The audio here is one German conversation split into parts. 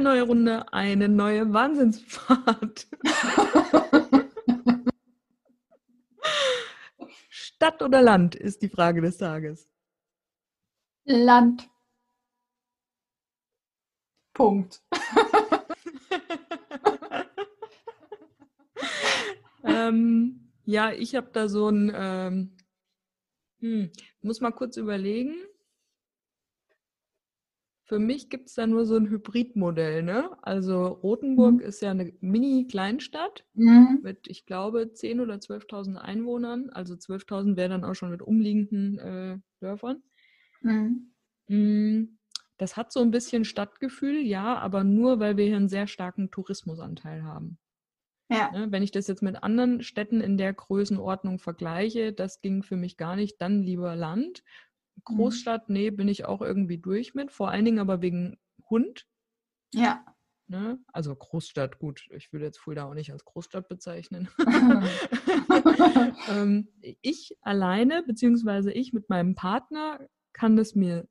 Neue Runde, eine neue Wahnsinnsfahrt. Stadt oder Land ist die Frage des Tages. Land. Punkt. ähm, ja, ich habe da so ein, ähm, hm, muss mal kurz überlegen. Für mich gibt es da nur so ein Hybridmodell. Ne? Also Rothenburg mhm. ist ja eine Mini-Kleinstadt mhm. mit, ich glaube, 10.000 oder 12.000 Einwohnern. Also 12.000 wäre dann auch schon mit umliegenden äh, Dörfern. Mhm. Mm, das hat so ein bisschen Stadtgefühl, ja, aber nur, weil wir hier einen sehr starken Tourismusanteil haben. Ja. Ne? Wenn ich das jetzt mit anderen Städten in der Größenordnung vergleiche, das ging für mich gar nicht, dann lieber Land. Mhm. Großstadt, nee, bin ich auch irgendwie durch mit. Vor allen Dingen aber wegen Hund. Ja. Ne? Also Großstadt, gut, ich würde jetzt Fulda auch nicht als Großstadt bezeichnen. ähm, ich alleine, beziehungsweise ich mit meinem Partner, kann das mir,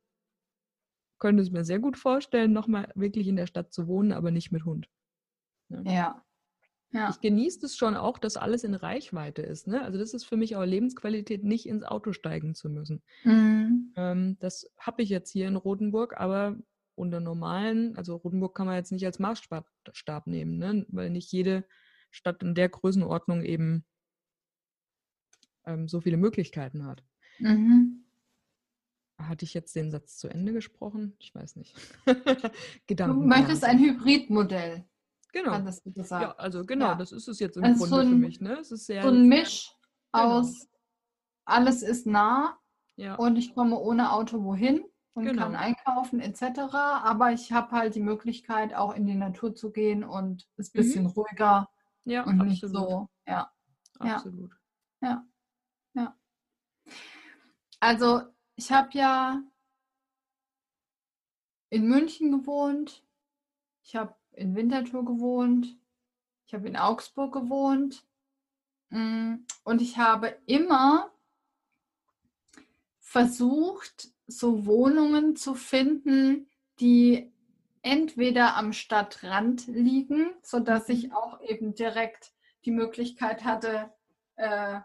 könnte es mir sehr gut vorstellen, nochmal wirklich in der Stadt zu wohnen, aber nicht mit Hund. Ne? Ja. Ja. Ich genieße es schon auch, dass alles in Reichweite ist. Ne? Also das ist für mich auch Lebensqualität, nicht ins Auto steigen zu müssen. Mhm. Ähm, das habe ich jetzt hier in Rotenburg, aber unter normalen, also Rotenburg kann man jetzt nicht als Maßstab nehmen, ne? weil nicht jede Stadt in der Größenordnung eben ähm, so viele Möglichkeiten hat. Mhm. Hatte ich jetzt den Satz zu Ende gesprochen? Ich weiß nicht. Gedanken. Du möchtest ein Hybridmodell. Genau. Anders gesagt. Ja, also genau, ja. das ist es jetzt im also Grunde so ein, für mich. Ne? Es ist sehr, so ein Misch genau. aus alles ist nah ja. und ich komme ohne Auto wohin und genau. kann einkaufen etc. Aber ich habe halt die Möglichkeit, auch in die Natur zu gehen und es ist ein bisschen mhm. ruhiger ja, und absolut. nicht so. Ja. Absolut. Ja. Ja. Also ich habe ja in München gewohnt. Ich habe in Winterthur gewohnt. Ich habe in Augsburg gewohnt. Mm, und ich habe immer versucht, so Wohnungen zu finden, die entweder am Stadtrand liegen, sodass ich mhm. auch eben direkt die Möglichkeit hatte, äh,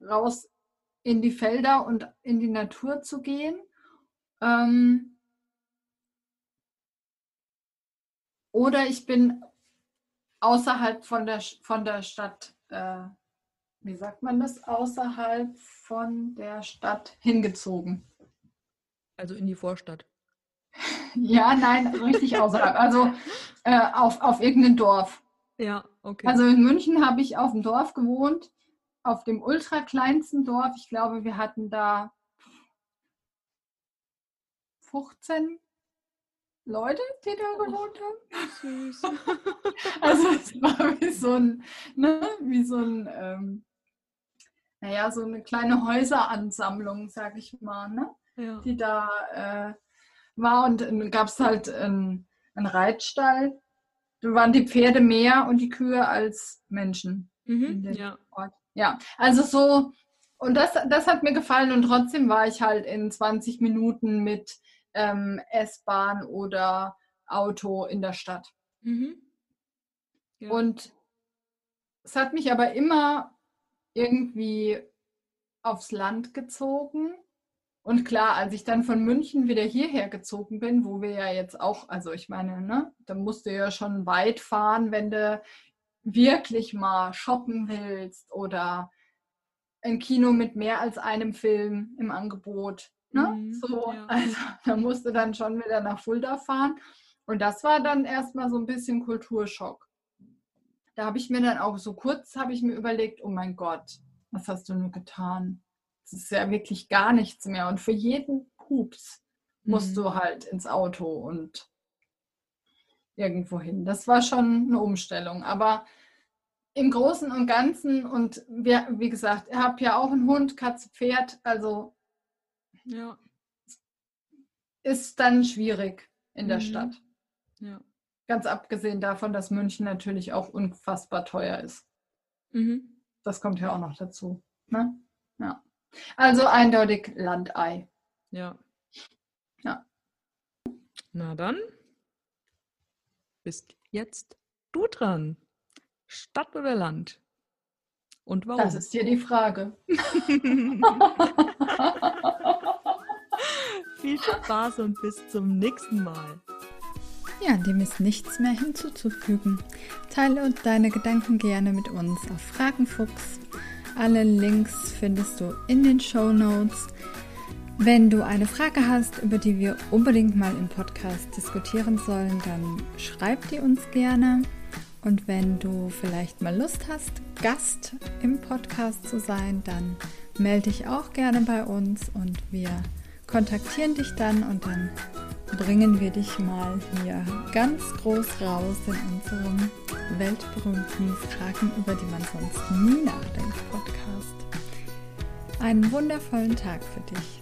raus in die Felder und in die Natur zu gehen. Ähm, Oder ich bin außerhalb von der, von der Stadt, äh, wie sagt man das, außerhalb von der Stadt hingezogen. Also in die Vorstadt. ja, nein, richtig außerhalb. Also äh, auf, auf irgendein Dorf. Ja, okay. Also in München habe ich auf dem Dorf gewohnt, auf dem ultra kleinsten Dorf. Ich glaube, wir hatten da 15 Leute, die da gewohnt haben. Süß. also es war wie so ein, ne, wie so ein, ähm, naja, so eine kleine Häuseransammlung, sag ich mal, ne? Ja. Die da äh, war und dann gab es halt einen, einen Reitstall. Da waren die Pferde mehr und die Kühe als Menschen. Mhm, ja. Ort. Ja, also so, und das, das hat mir gefallen und trotzdem war ich halt in 20 Minuten mit ähm, S-Bahn oder Auto in der Stadt. Mhm. Ja. Und es hat mich aber immer irgendwie aufs Land gezogen. Und klar, als ich dann von München wieder hierher gezogen bin, wo wir ja jetzt auch, also ich meine, ne, da musst du ja schon weit fahren, wenn du wirklich mal shoppen willst oder ein Kino mit mehr als einem Film im Angebot. Ne? Mhm, so, ja. also da musste dann schon wieder nach Fulda fahren. Und das war dann erstmal so ein bisschen Kulturschock. Da habe ich mir dann auch so kurz, habe ich mir überlegt, oh mein Gott, was hast du nur getan? Das ist ja wirklich gar nichts mehr. Und für jeden Pups musst mhm. du halt ins Auto und irgendwo hin. Das war schon eine Umstellung. Aber im Großen und Ganzen und wir, wie gesagt, ich habe ja auch einen Hund, Katze, Pferd, also ja. ist dann schwierig in der mhm. Stadt. Ja. Ganz abgesehen davon, dass München natürlich auch unfassbar teuer ist. Mhm. Das kommt ja auch noch dazu. Ne? Ja. Also eindeutig Landei. Ja. Ja. Na dann bist jetzt du dran. Stadt oder Land? Und warum? Das ist hier die Frage. Viel Spaß und bis zum nächsten Mal. Ja, dem ist nichts mehr hinzuzufügen. Teile deine Gedanken gerne mit uns auf Fragenfuchs. Alle Links findest du in den Show Notes. Wenn du eine Frage hast, über die wir unbedingt mal im Podcast diskutieren sollen, dann schreib die uns gerne. Und wenn du vielleicht mal Lust hast, Gast im Podcast zu sein, dann melde dich auch gerne bei uns und wir kontaktieren dich dann und dann bringen wir dich mal hier ganz groß raus in unserem weltberühmten Fragen, über die man sonst nie nachdenkt Podcast. Einen wundervollen Tag für dich.